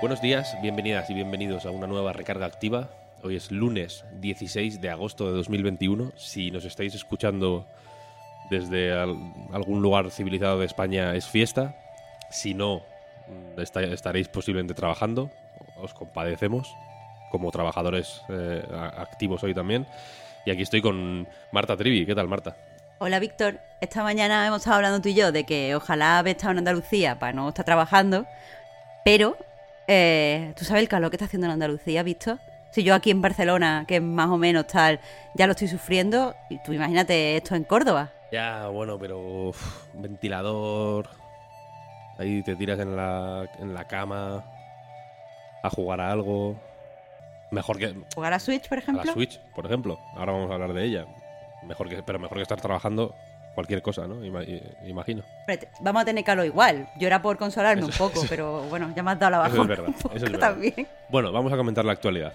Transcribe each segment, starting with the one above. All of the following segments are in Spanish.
Buenos días, bienvenidas y bienvenidos a una nueva recarga activa. Hoy es lunes 16 de agosto de 2021. Si nos estáis escuchando desde al- algún lugar civilizado de España es fiesta. Si no, mm, esta- estaréis posiblemente trabajando. Os compadecemos como trabajadores eh, activos hoy también. Y aquí estoy con Marta Trivi. ¿Qué tal, Marta? Hola Víctor, esta mañana hemos estado hablando tú y yo de que ojalá haber estado en Andalucía para no estar trabajando, pero eh, ¿tú sabes el calor que está haciendo en Andalucía, Víctor? Si yo aquí en Barcelona, que es más o menos tal, ya lo estoy sufriendo, y tú imagínate esto en Córdoba. Ya, bueno, pero uf, ventilador. Ahí te tiras en la, en la cama a jugar a algo. Mejor que ¿Jugar a Switch, por a ejemplo? la Switch, por ejemplo. Ahora vamos a hablar de ella. Mejor que, pero mejor que estar trabajando cualquier cosa, ¿no? Ima- imagino. Vamos a tener calor igual. Yo era por consolarme Eso- un poco, pero bueno, ya me has dado la Eso es verdad, eso es verdad. también. Bueno, vamos a comentar la actualidad.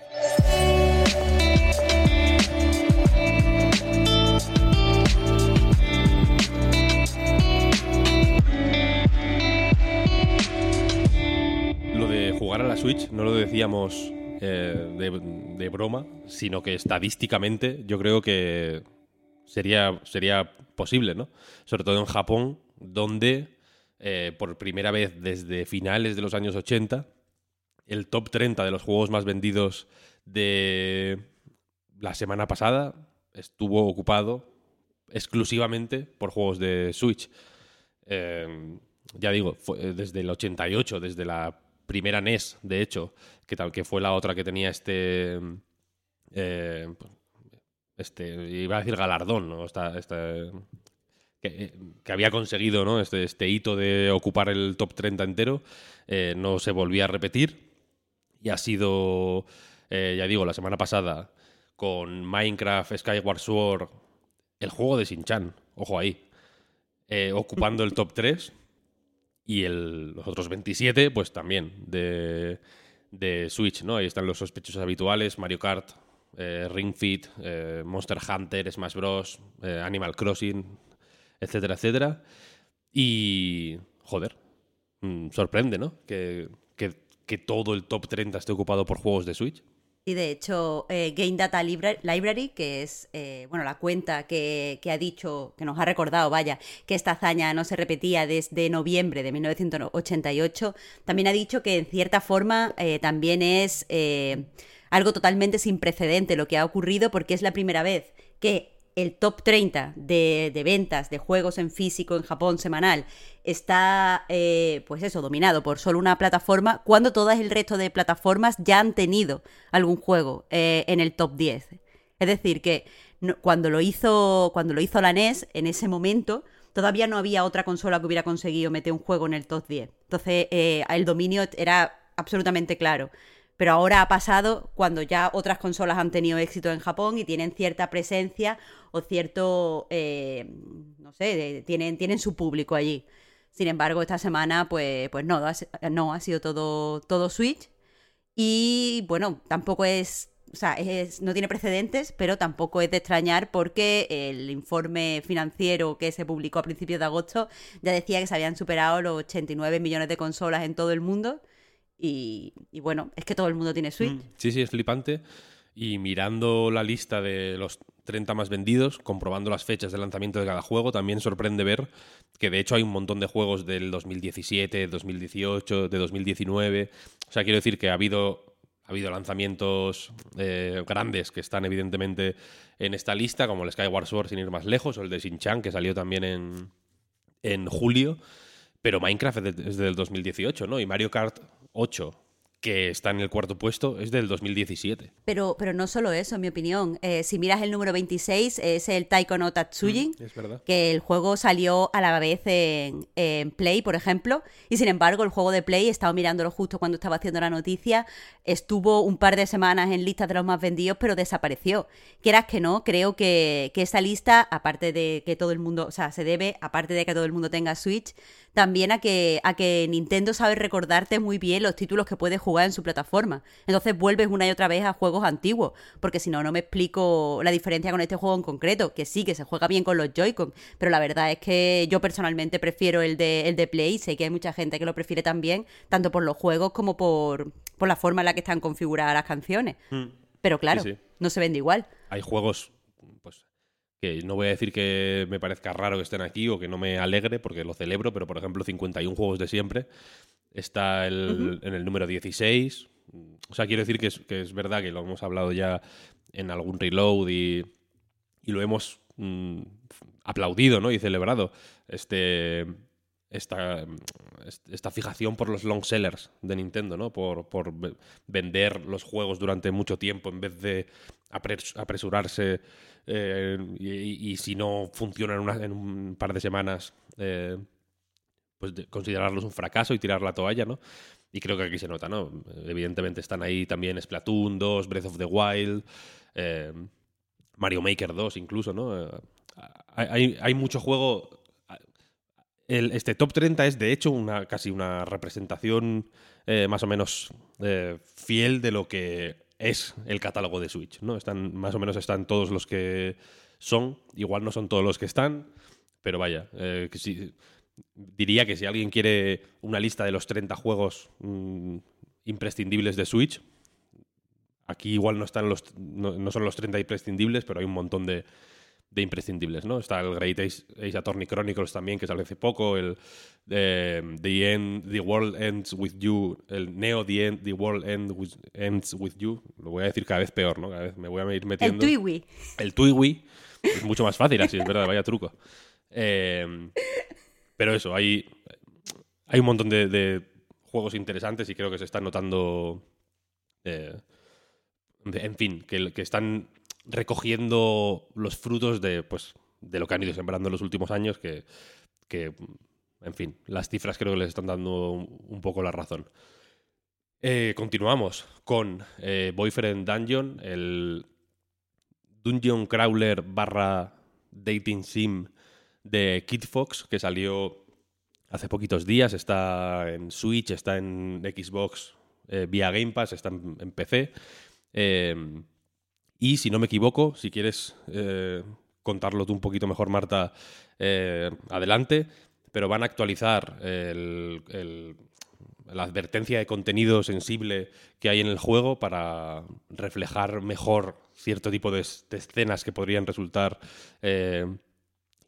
Lo de jugar a la Switch no lo decíamos eh, de, de broma, sino que estadísticamente yo creo que sería, sería posible, ¿no? Sobre todo en Japón, donde eh, por primera vez desde finales de los años 80 el top 30 de los juegos más vendidos de la semana pasada estuvo ocupado exclusivamente por juegos de Switch. Eh, ya digo, fue eh, desde el 88, desde la primera NES, de hecho, que tal que fue la otra que tenía este eh, este iba a decir galardón, ¿no? Que, había conseguido ¿no? este, este hito de ocupar el top 30 entero, eh, no se volvía a repetir. Y ha sido, eh, ya digo, la semana pasada con Minecraft, Skyward Sword, el juego de Shin-Chan, ojo ahí, eh, ocupando el top 3. Y los otros 27, pues también de, de Switch, ¿no? Ahí están los sospechosos habituales, Mario Kart, eh, Ring Fit, eh, Monster Hunter, Smash Bros, eh, Animal Crossing, etcétera, etcétera. Y, joder, mm, sorprende, ¿no? Que, que- que todo el top 30 esté ocupado por juegos de Switch. Y de hecho, eh, Game Data Libra- Library, que es eh, bueno la cuenta que, que ha dicho, que nos ha recordado, vaya, que esta hazaña no se repetía desde noviembre de 1988, también ha dicho que en cierta forma eh, también es algo totalmente sin precedente lo que ha ocurrido, porque es la primera vez que el top 30 de, ventas de juegos en físico en Japón semanal está, eh, pues eso, dominado por solo una plataforma, cuando todas el resto de plataformas ya han tenido algún juego eh, en el top 10. Es decir, que cuando, lo hizo, cuando lo hizo la NES, en ese momento, todavía no había otra consola que hubiera conseguido meter un juego en el top 10. Entonces, eh, el dominio era absolutamente claro. Pero ahora ha pasado cuando ya otras consolas han tenido éxito en Japón y tienen cierta presencia o cierto, eh, no sé, de- tienen, tienen su público allí. Sin embargo, esta semana, pues, pues no, no, ha sido todo, todo Switch. Y bueno, tampoco es, o sea, es- no tiene precedentes, pero tampoco es de extrañar porque el informe financiero que se publicó a principios de agosto ya decía que se habían superado los 89 millones de consolas en todo el mundo. Y, bueno, es que todo el mundo tiene Switch. Mm, Sí, sí, es flipante. Y mirando la lista de los 30 más vendidos, comprobando las fechas de lanzamiento de cada juego, también sorprende ver que de hecho hay un montón de juegos del 2017, 2018, de 2019. O sea, quiero decir que ha habido, ha habido lanzamientos eh, grandes que están evidentemente en esta lista, como el Skyward Sword sin ir más lejos, o el de Shin-Chan, que salió también en, en julio. Pero Minecraft es del 2018, ¿no? Y Mario Kart 8, que está en el cuarto puesto, es del 2017. Pero, pero no solo eso, en mi opinión. Eh, si miras el número 26, es el Taiko no Tatsujin, Mm, es verdad. que el juego salió a la vez en, en Play, por ejemplo, y sin embargo el juego de Play, he estado mirándolo justo cuando estaba haciendo la noticia, estuvo un par de semanas en listas de los más vendidos, pero desapareció. Quieras que no, creo que, que esta lista, aparte de que todo el mundo, o sea, se debe, aparte de que todo el mundo tenga Switch, también a que, a que Nintendo sabe recordarte muy bien los títulos que puedes jugar en su plataforma. Entonces vuelves una y otra vez a juegos antiguos, porque si no, no me explico la diferencia con este juego en concreto, que sí, que se juega bien con los Joy-Con, pero la verdad es que yo personalmente prefiero el de, el de Play, sé que hay mucha gente que lo prefiere también, tanto por los juegos como por, por la forma en la que están configuradas las canciones. Pero claro, Sí, sí. no se vende igual. Hay juegos, pues, que no voy a decir que me parezca raro que estén aquí o que no me alegre porque lo celebro, pero por ejemplo 51 juegos de siempre está el- en el número 16. O sea, quiero decir que es, que es verdad que lo hemos hablado ya en algún reload y, y lo hemos mm, aplaudido ¿no? y celebrado. Este, esta, esta fijación por los long sellers de Nintendo, ¿no? Por, por ve- vender los juegos durante mucho tiempo en vez de apres- apresurarse eh, y, y- y si no funciona en, una- en un par de semanas, eh, pues de- considerarlos un fracaso y tirar la toalla, ¿no? Y creo que aquí se nota, ¿no? Evidentemente están ahí también Splatoon 2, Breath of the Wild, eh, Mario Maker 2 incluso, ¿no? Eh, hay, hay- mucho juego el- este top 30 es de hecho una casi una representación eh, más o menos eh, fiel de lo que es el catálogo de Switch, ¿no? Están, más o menos están todos los que son, igual no son todos los que están, pero vaya, eh, que si- diría que si alguien quiere una lista de los 30 juegos mm, imprescindibles de Switch, aquí igual no están los no, no son los 30 imprescindibles, pero hay un montón de, de imprescindibles, ¿no? Está el Great Ace, Ace Attorney Chronicles también, que salió hace poco, el eh, The End, The World Ends With You, el Neo The, End, The World End with- Ends With You, lo voy a decir cada vez peor, ¿no? Cada vez me voy a ir El metiendo... Twiwi. El Twiwi es mucho más fácil así, es verdad, vaya truco. Eh, pero eso, hay, hay un montón de, juegos interesantes y creo que se están notando... eh, en fin, que, que están recogiendo los frutos de, pues, de lo que han ido sembrando en los últimos años, que, que, en fin, las cifras creo que les están dando un, un poco la razón. Eh, continuamos con eh, Boyfriend Dungeon, el Dungeon Crawler barra Dating Sim de Kid Fox, que salió hace poquitos días, está en Switch, está en Xbox eh, vía Game Pass, está en, PC. Eh, y si no me equivoco, si quieres eh, contarlo tú un poquito mejor, Marta, eh, adelante. Pero van a actualizar el- la advertencia de contenido sensible que hay en el juego para reflejar mejor cierto tipo de, es- de escenas que podrían resultar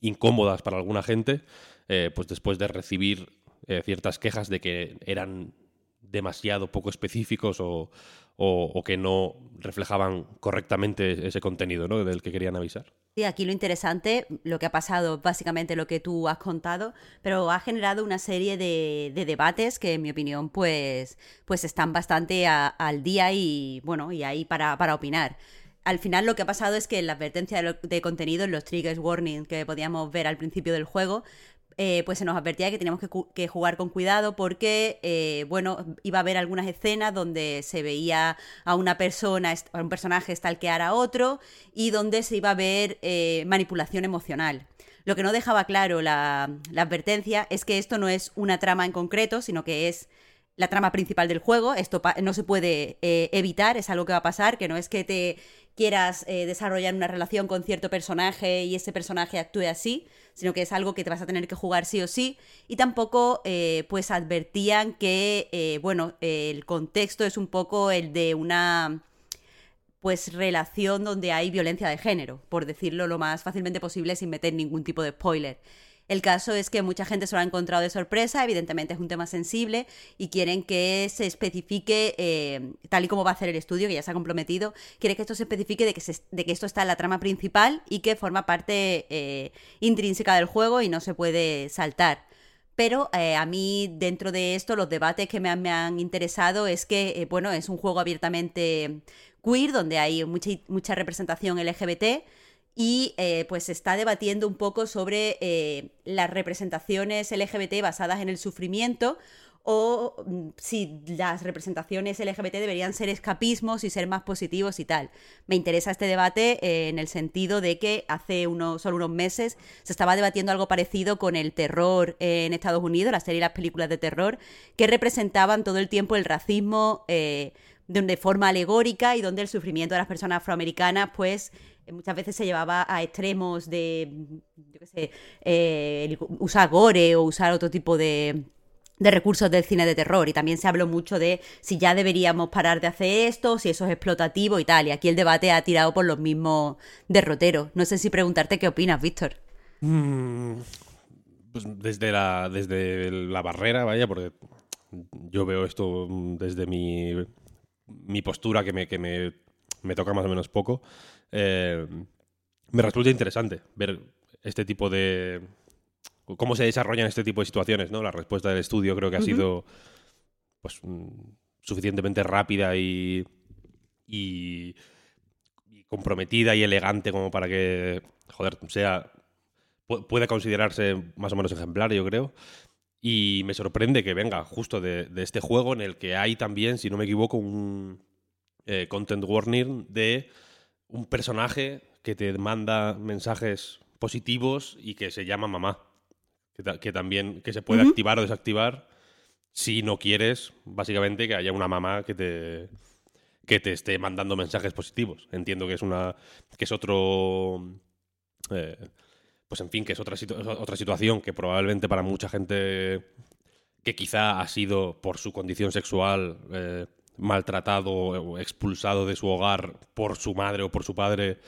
incómodas para alguna gente, eh, pues después de recibir eh, ciertas quejas de que eran demasiado poco específicos o, o- que no reflejaban correctamente ese contenido ¿no? del que querían avisar. Sí, aquí lo interesante, lo que ha pasado, básicamente lo que tú has contado, pero ha generado una serie de, de debates que, en mi opinión, pues, pues están bastante al día y, bueno, y ahí para, para opinar. Al final lo que ha pasado es que en la advertencia de, contenido, en los triggers warning que podíamos ver al principio del juego, eh, pues se nos advertía que teníamos que, jugar con cuidado porque, eh, bueno, iba a haber algunas escenas donde se veía a una persona, a un personaje stalkear a otro y donde se iba a ver eh, manipulación emocional. Lo que no dejaba claro la, la advertencia es que esto no es una trama en concreto, sino que es la trama principal del juego. Esto no se puede eh, evitar, es algo que va a pasar, que no es que te quieras eh, desarrollar una relación con cierto personaje y ese personaje actúe así, sino que es algo que te vas a tener que jugar sí o sí. Y tampoco, eh, pues, advertían que, eh, bueno, el contexto es un poco el de una pues relación donde hay violencia de género, por decirlo lo más fácilmente posible sin meter ningún tipo de spoiler. El caso es que mucha gente se lo ha encontrado de sorpresa, evidentemente es un tema sensible y quieren que se especifique, eh, tal y como va a hacer el estudio, que ya se ha comprometido, quiere que esto se especifique de que, se- de que esto está en la trama principal y que forma parte eh, intrínseca del juego y no se puede saltar. Pero eh, a mí, dentro de esto, los debates que me han, interesado es que, bueno, es un juego abiertamente queer, donde hay mucha, mucha representación LGBT. Y eh, pues está debatiendo un poco sobre las representaciones LGBT basadas en el sufrimiento o mm, si las representaciones LGBT deberían ser escapismos y ser más positivos y tal. Me interesa este debate eh, en el sentido de que hace unos, solo unos meses se estaba debatiendo algo parecido con el terror en Estados Unidos, la serie y las películas de terror, que representaban todo el tiempo el racismo eh, de, forma alegórica y donde el sufrimiento de las personas afroamericanas, pues eh, muchas veces se llevaba a extremos de, yo qué sé, usar gore o usar otro tipo de de recursos del cine de terror y también se habló mucho de si ya deberíamos parar de hacer esto, si eso es explotativo y tal. Y aquí el debate ha tirado por los mismos derroteros. No sé si preguntarte qué opinas, Víctor. Mm, pues desde la, desde la barrera, vaya, porque yo veo esto desde mi, mi postura que me, que me, me toca más o menos poco. Eh, me resulta interesante ver este tipo de, cómo se desarrollan este tipo de situaciones, ¿no? La respuesta del estudio creo que ha sido pues mm, suficientemente rápida y, y, comprometida y elegante como para que, joder, sea pueda considerarse más o menos ejemplar, yo creo. Y me sorprende que venga justo de, este juego en el que hay también, si no me equivoco, un eh, content warning de un personaje que te manda mensajes positivos y que se llama mamá que, también que se puede activar o desactivar si no quieres, básicamente, que haya una mamá que te que te esté mandando mensajes positivos. Entiendo que es una que es otro eh, pues en fin, que es otra, otra situación que probablemente para mucha gente que quizá ha sido por su condición sexual eh, maltratado o expulsado de su hogar por su madre o por su padre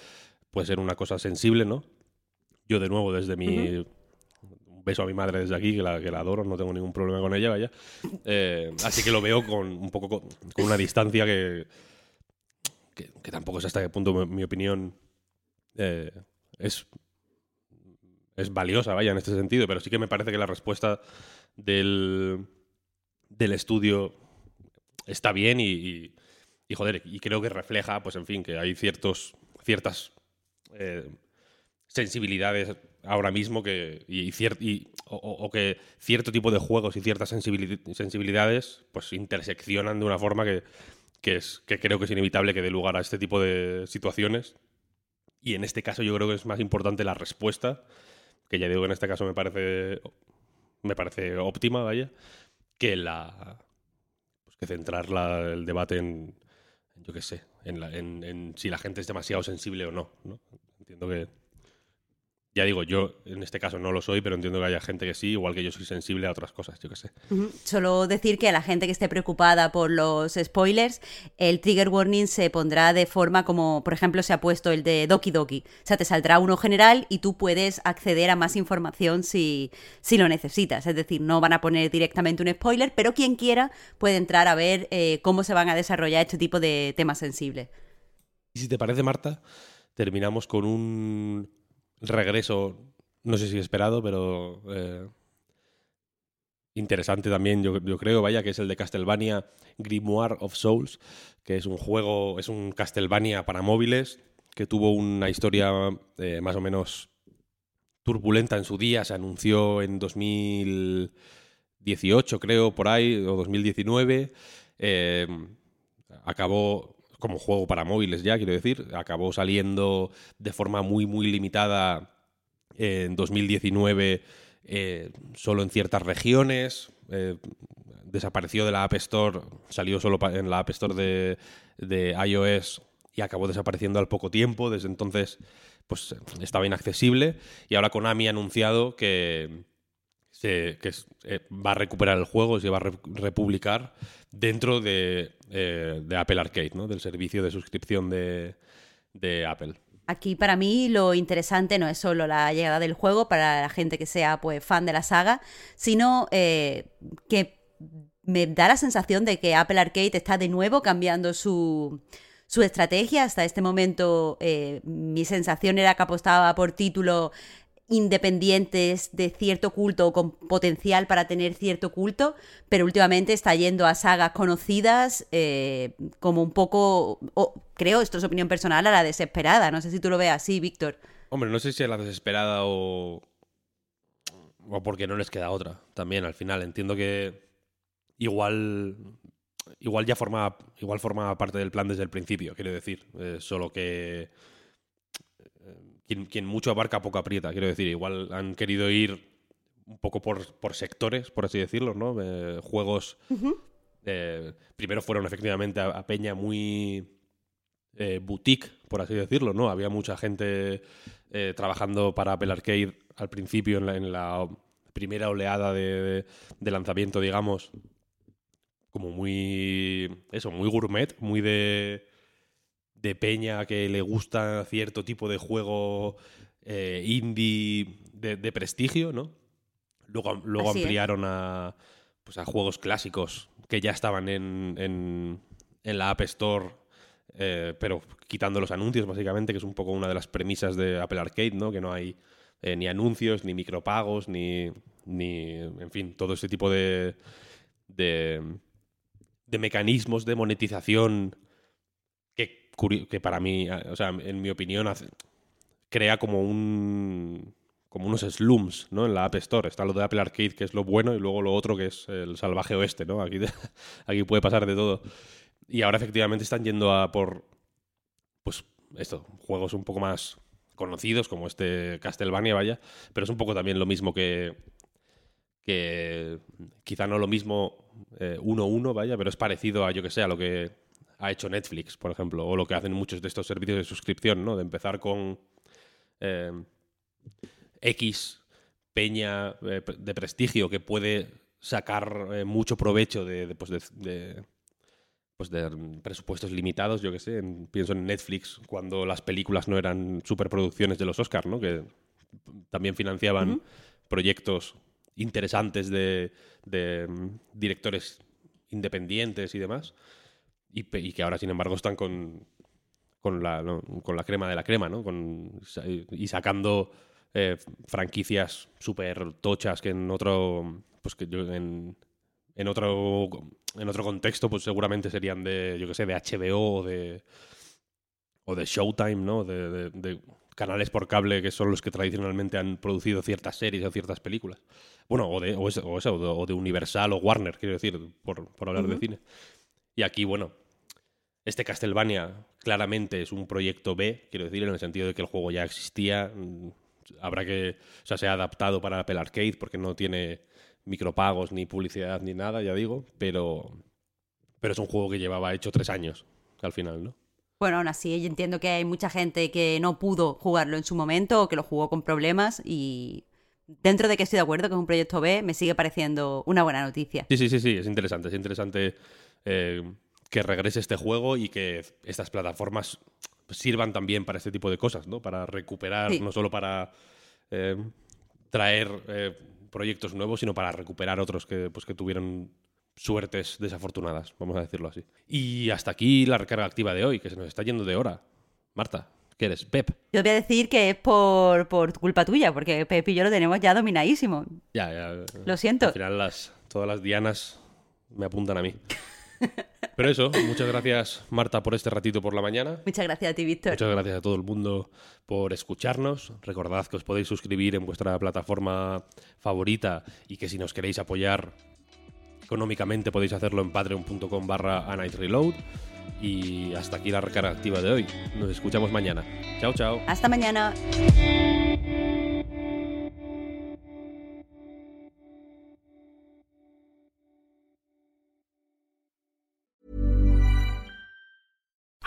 puede ser una cosa sensible, ¿no? Yo de nuevo desde mi beso a mi madre desde aquí, que la, adoro, no tengo ningún problema con ella, vaya. Eh, así que lo veo con un poco con, una distancia que, que, tampoco es hasta qué punto mi, opinión eh, es, es valiosa, vaya, en este sentido, pero sí que me parece que la respuesta del, del estudio está bien y, y, joder, y creo que refleja, pues en fin, que hay ciertos, ciertas eh, sensibilidades ahora mismo que, y, o, que cierto tipo de juegos y ciertas sensibilidades pues interseccionan de una forma que, que, es, que creo que es inevitable que dé lugar a este tipo de situaciones. Y en este caso yo creo que es más importante la respuesta, que ya digo que en este caso me parece, me parece óptima, vaya, que la pues que centrar el debate en, yo qué sé, en, en, en, si la gente es demasiado sensible o no. ¿no? Entiendo que ya digo, yo en este caso no lo soy, pero entiendo que haya gente que sí, igual que yo soy sensible a otras cosas, yo qué sé. Solo decir que a la gente que esté preocupada por los spoilers, el trigger warning se pondrá de forma como, por ejemplo, se ha puesto el de Doki Doki. O sea, te saldrá uno general y tú puedes acceder a más información si, si lo necesitas. Es decir, no van a poner directamente un spoiler, pero quien quiera puede entrar a ver eh, cómo se van a desarrollar este tipo de temas sensibles. Y si te parece, Marta, terminamos con un regreso, no sé si esperado, pero eh, interesante también, yo, creo, vaya, que es el de Castlevania Grimoire of Souls, que es un juego, es un Castlevania para móviles, que tuvo una historia eh, más o menos turbulenta en su día, se anunció en 2018, creo, por ahí, o 2019. Eh, acabó como juego para móviles ya, quiero decir, acabó saliendo de forma muy, muy limitada en 2019 eh, solo en ciertas regiones, eh, desapareció de la App Store, salió solo en la App Store de, de, iOS y acabó desapareciendo al poco tiempo, desde entonces pues estaba inaccesible y ahora Konami ha anunciado que, que eh, va a recuperar el juego, se va a republicar dentro de, eh, de, Apple Arcade, ¿no? del servicio de suscripción de, de, Apple. Aquí para mí lo interesante no es solo la llegada del juego para la gente que sea pues, fan de la saga, sino eh, que me da la sensación de que Apple Arcade está de nuevo cambiando su, su estrategia. Hasta este momento mi sensación era que apostaba por títulos independientes de cierto culto o con potencial para tener cierto culto, pero últimamente está yendo a sagas conocidas eh, como un poco, creo, esto es opinión personal, a la desesperada. No sé si tú lo ves así, Víctor. Hombre, no sé si a la desesperada o, o porque no les queda otra. También al final entiendo que igual igual ya forma igual formaba parte del plan desde el principio, quiero decir, eh, solo que quien, mucho abarca poco aprieta, quiero decir, igual han querido ir un poco por, por sectores, por así decirlo, ¿no? Eh, juegos eh, primero fueron efectivamente a, Peña muy boutique, por así decirlo, ¿no? Había mucha gente trabajando para Apple Arcade al principio en la, primera oleada de, lanzamiento, digamos, como muy, eso, muy gourmet, muy de, de peña que le gusta cierto tipo de juego eh, indie de, prestigio, ¿no? Luego, luego ampliaron a, pues a juegos clásicos que ya estaban en, en, en la App Store, eh, pero quitando los anuncios, básicamente, que es un poco una de las premisas de Apple Arcade, ¿no? Que no hay eh, ni anuncios, ni micropagos, ni, ni, en fin, todo ese tipo de, de, mecanismos de monetización que, para mí, o sea, en mi opinión, crea como un como unos slums, ¿no? En la App Store. Está lo de Apple Arcade, que es lo bueno, y luego lo otro, que es el salvaje oeste, ¿no? Aquí, aquí puede pasar de todo. Y ahora efectivamente están yendo a por, pues, esto, juegos un poco más conocidos, como este Castlevania, vaya, pero es un poco también lo mismo que, que quizá no lo mismo 1-1, eh, vaya, pero es parecido a, yo que sé, a lo que ha hecho Netflix, por ejemplo, o lo que hacen muchos de estos servicios de suscripción, ¿no? De empezar con eh, X peña eh, de prestigio que puede sacar mucho provecho de, pues de pues de presupuestos limitados, yo que sé, pienso en Netflix cuando las películas no eran superproducciones de los Oscars, ¿no? Que también financiaban proyectos interesantes de, mm, directores independientes y demás, y, que ahora, sin embargo, están con, con, la, con la crema de la crema, ¿no? Con, y sacando eh, franquicias súper tochas que en otro, pues que yo en, en otro en otro contexto, pues seguramente serían de, yo que sé, de HBO o de, o de Showtime, ¿no? De, canales por cable que son los que tradicionalmente han producido ciertas series o ciertas películas. Bueno, o de, o eso, o de, Universal o Warner, quiero decir, por, hablar de cine. Y aquí, bueno, este Castlevania claramente es un proyecto B, quiero decir, en el sentido de que el juego ya existía. Mm, habrá que, o sea, se ha adaptado para Apple Arcade porque no tiene micropagos, ni publicidad, ni nada, ya digo, pero, pero es un juego que llevaba hecho tres años al final, ¿no? Bueno, aún así, yo entiendo que hay mucha gente que no pudo jugarlo en su momento o que lo jugó con problemas y dentro de que estoy de acuerdo que es un proyecto B, me sigue pareciendo una buena noticia. Sí, sí, sí, sí, es interesante, es interesante eh, que regrese este juego y que estas plataformas sirvan también para este tipo de cosas, ¿no? Para recuperar, no solo para eh, traer eh, proyectos nuevos, sino para recuperar otros que, pues, que tuvieron suertes desafortunadas, vamos a decirlo así. Y hasta aquí la recarga activa de hoy, que se nos está yendo de hora. Marta, ¿qué eres? Pep. Yo voy a decir que es por, por culpa tuya, porque Pep y yo lo tenemos ya dominadísimo. Ya, ya. Lo siento. Al final las, todas las dianas me apuntan a mí. Pero eso, muchas gracias Marta por este ratito por la mañana. Muchas gracias a ti, Víctor. Muchas gracias a todo el mundo por escucharnos. Recordad que os podéis suscribir en vuestra plataforma favorita y que si nos queréis apoyar económicamente podéis hacerlo en patreon.com barra Reload. Y hasta aquí la recarga activa de hoy. Nos escuchamos mañana. Chao, chao. Hasta mañana.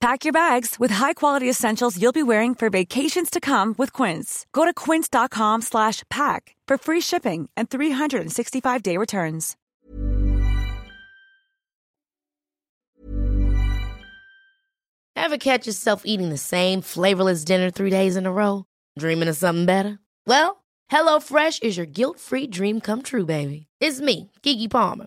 Pack your bags with high-quality essentials you'll be wearing for vacations to come with Quince. Go to quince.com slash pack for free shipping and 365-day returns. Ever catch yourself eating the same flavorless dinner three days in a row? Dreaming of something better? Well, HelloFresh is your guilt-free dream come true, baby. It's me, Kiki Palmer.